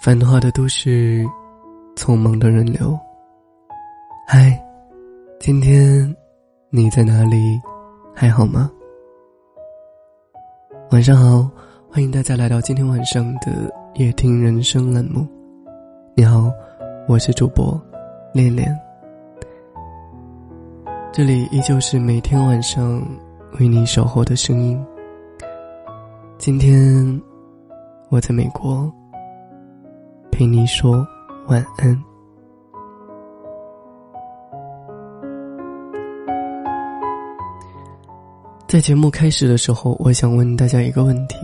繁华的都市，匆忙的人流。嗨，今天你在哪里？还好吗？晚上好，欢迎大家来到今天晚上的夜听人生栏目。你好，我是主播恋恋。这里依旧是每天晚上为你守候的声音。今天我在美国。陪你说晚安。在节目开始的时候，我想问大家一个问题：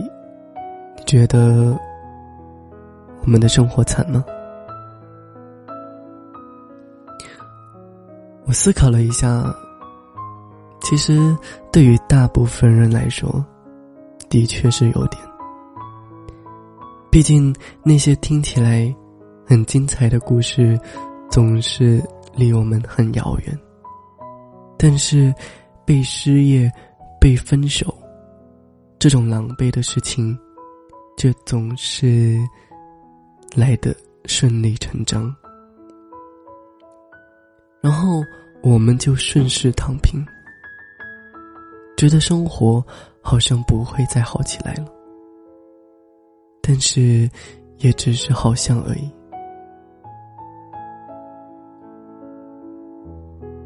你觉得我们的生活惨吗？我思考了一下，其实对于大部分人来说，的确是有点。毕竟，那些听起来很精彩的故事，总是离我们很遥远。但是，被失业、被分手，这种狼狈的事情，却总是来的顺理成章。然后，我们就顺势躺平，觉得生活好像不会再好起来了。但是，也只是好像而已。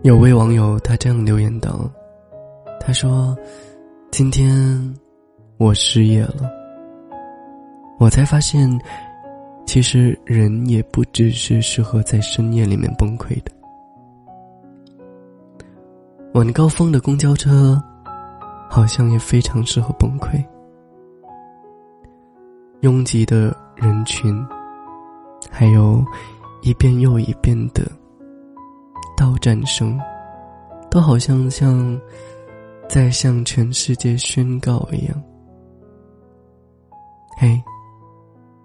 有位网友他这样留言道：“他说，今天我失业了，我才发现，其实人也不只是适合在深夜里面崩溃的。晚高峰的公交车，好像也非常适合崩溃。”拥挤的人群，还有一遍又一遍的到站声，都好像像在向全世界宣告一样：“嘿，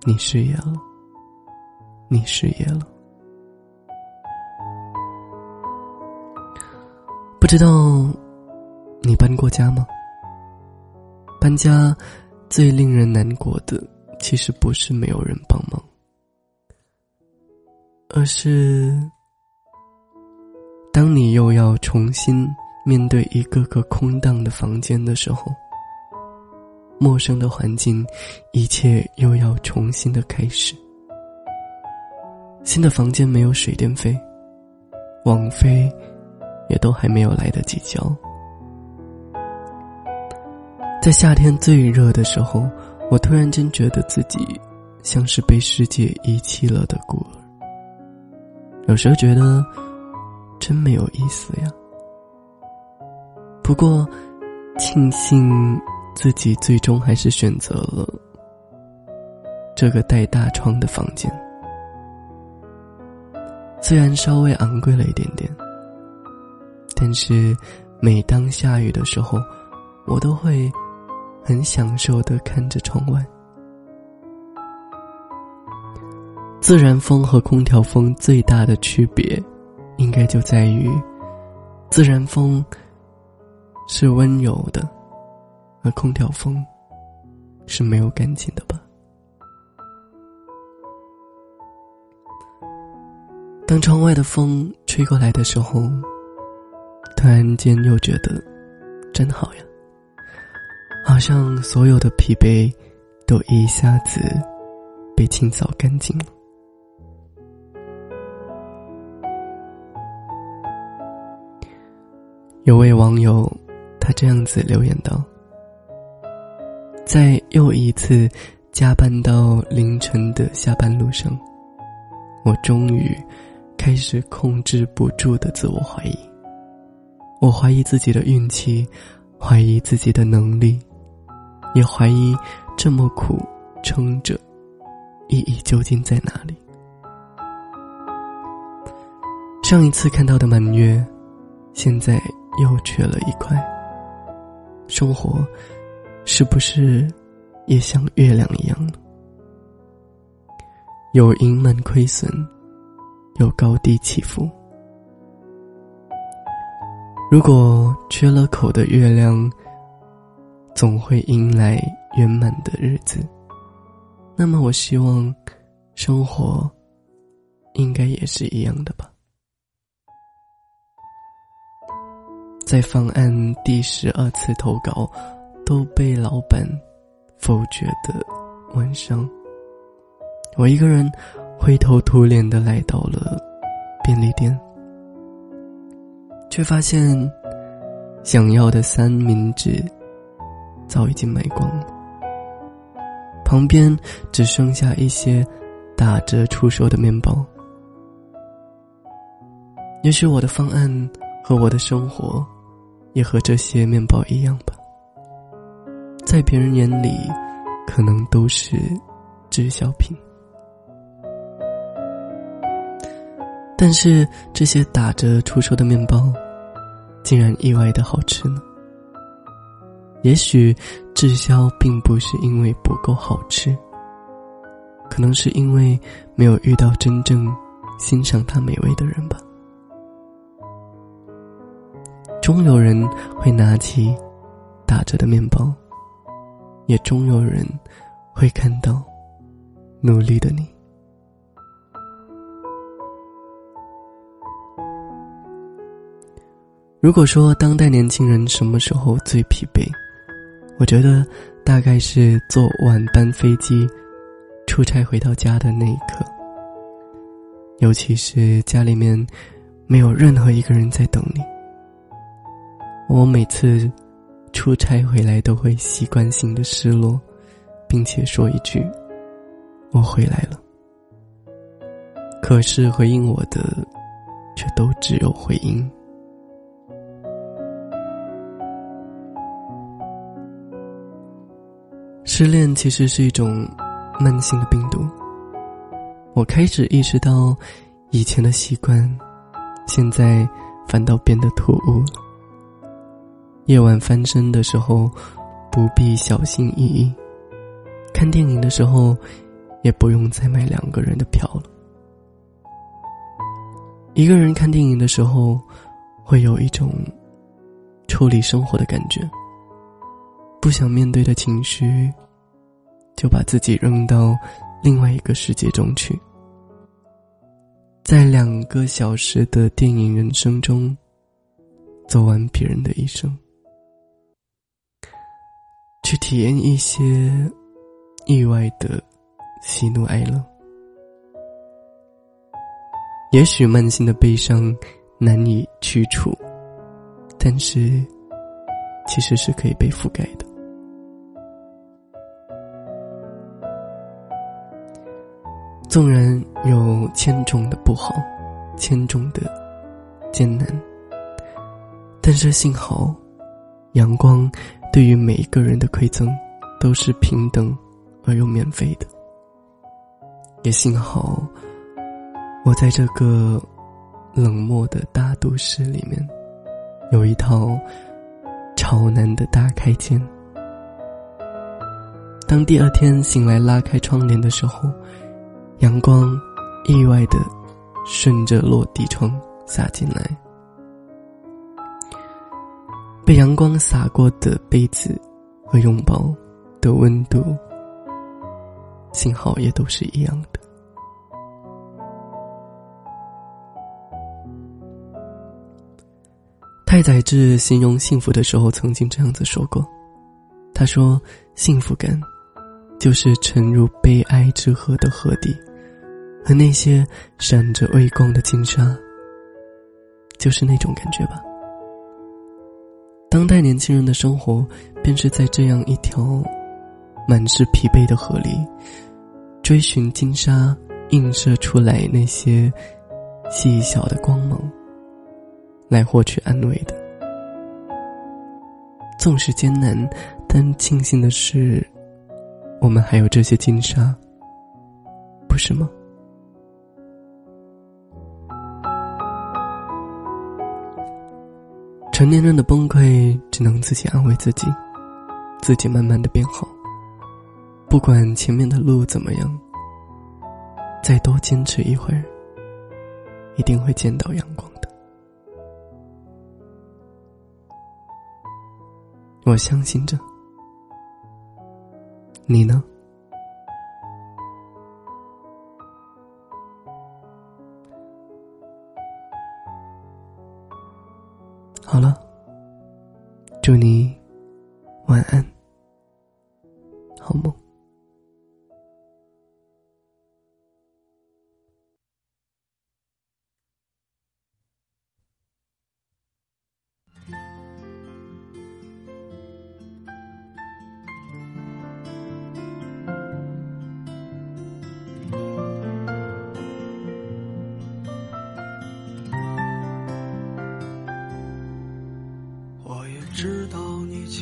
你失业了，你失业了。”不知道你搬过家吗？搬家最令人难过的。其实不是没有人帮忙，而是当你又要重新面对一个个空荡的房间的时候，陌生的环境，一切又要重新的开始。新的房间没有水电费，网费也都还没有来得及交。在夏天最热的时候。我突然间觉得自己像是被世界遗弃了的孤儿，有时候觉得真没有意思呀。不过，庆幸自己最终还是选择了这个带大窗的房间，虽然稍微昂贵了一点点，但是每当下雨的时候，我都会。很享受的看着窗外，自然风和空调风最大的区别，应该就在于，自然风是温柔的，而空调风是没有感情的吧。当窗外的风吹过来的时候，突然间又觉得真好呀。好像所有的疲惫，都一下子被清扫干净了。有位网友，他这样子留言道：“在又一次加班到凌晨的下班路上，我终于开始控制不住的自我怀疑。我怀疑自己的运气，怀疑自己的能力。”也怀疑这么苦撑着，意义究竟在哪里？上一次看到的满月，现在又缺了一块。生活是不是也像月亮一样？有盈满亏损，有高低起伏。如果缺了口的月亮。总会迎来圆满的日子。那么，我希望生活应该也是一样的吧。在方案第十二次投稿都被老板否决的晚上，我一个人灰头土脸的来到了便利店，却发现想要的三明治早已经卖光了，旁边只剩下一些打折出售的面包。也许我的方案和我的生活。也和这些面包一样吧，在别人眼里，可能都是滞销品。但是这些打折出售的面包，竟然意外的好吃呢。也许滞销并不是因为不够好吃，可能是因为没有遇到真正欣赏它美味的人吧。终有人会拿起打折的面包，也终有人会看到努力的你。如果说当代年轻人什么时候最疲惫，我觉得大概是坐晚班飞机出差回到家的那一刻，尤其是家里面没有任何一个人在等你。我每次出差回来都会习惯性的失落，并且说一句：“我回来了。”可是回应我的，却都只有回音。失恋其实是一种慢性的病毒。我开始意识到，以前的习惯，现在反倒变得突兀了。夜晚翻身的时候，不必小心翼翼；看电影的时候，也不用再买两个人的票了。一个人看电影的时候，会有一种抽离生活的感觉。不想面对的情绪，就把自己扔到另外一个世界中去，在两个小时的电影人生中，走完别人的一生。去体验一些意外的喜怒哀乐。也许慢性的悲伤难以去除，但是其实是可以被覆盖的。纵然有千种的不好，千种的艰难，但是幸好，阳光。对于每一个人的馈赠，都是平等而又免费的。也幸好，我在这个冷漠的大都市里面，有一套朝南的大开间。当第二天醒来拉开窗帘的时候，阳光意外的顺着落地窗洒进来。被阳光洒过的被子和拥抱的温度，幸好也都是一样的。太宰治形容幸福的时候，曾经这样子说过：“他说，幸福感，就是沉入悲哀之河的河底，和那些闪着微光的金沙，就是那种感觉吧。”当代年轻人的生活，便是在这样一条满是疲惫的河里，追寻金沙映射出来那些细小的光芒，来获取安慰的。纵使艰难，但庆幸的是，我们还有这些金沙，不是吗？成年人的崩溃只能自己安慰自己，自己慢慢的变好。不管前面的路怎么样，再多坚持一会儿，一定会见到阳光的。我相信着，你呢？好了祝你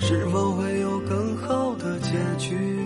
是否会有更好的结局？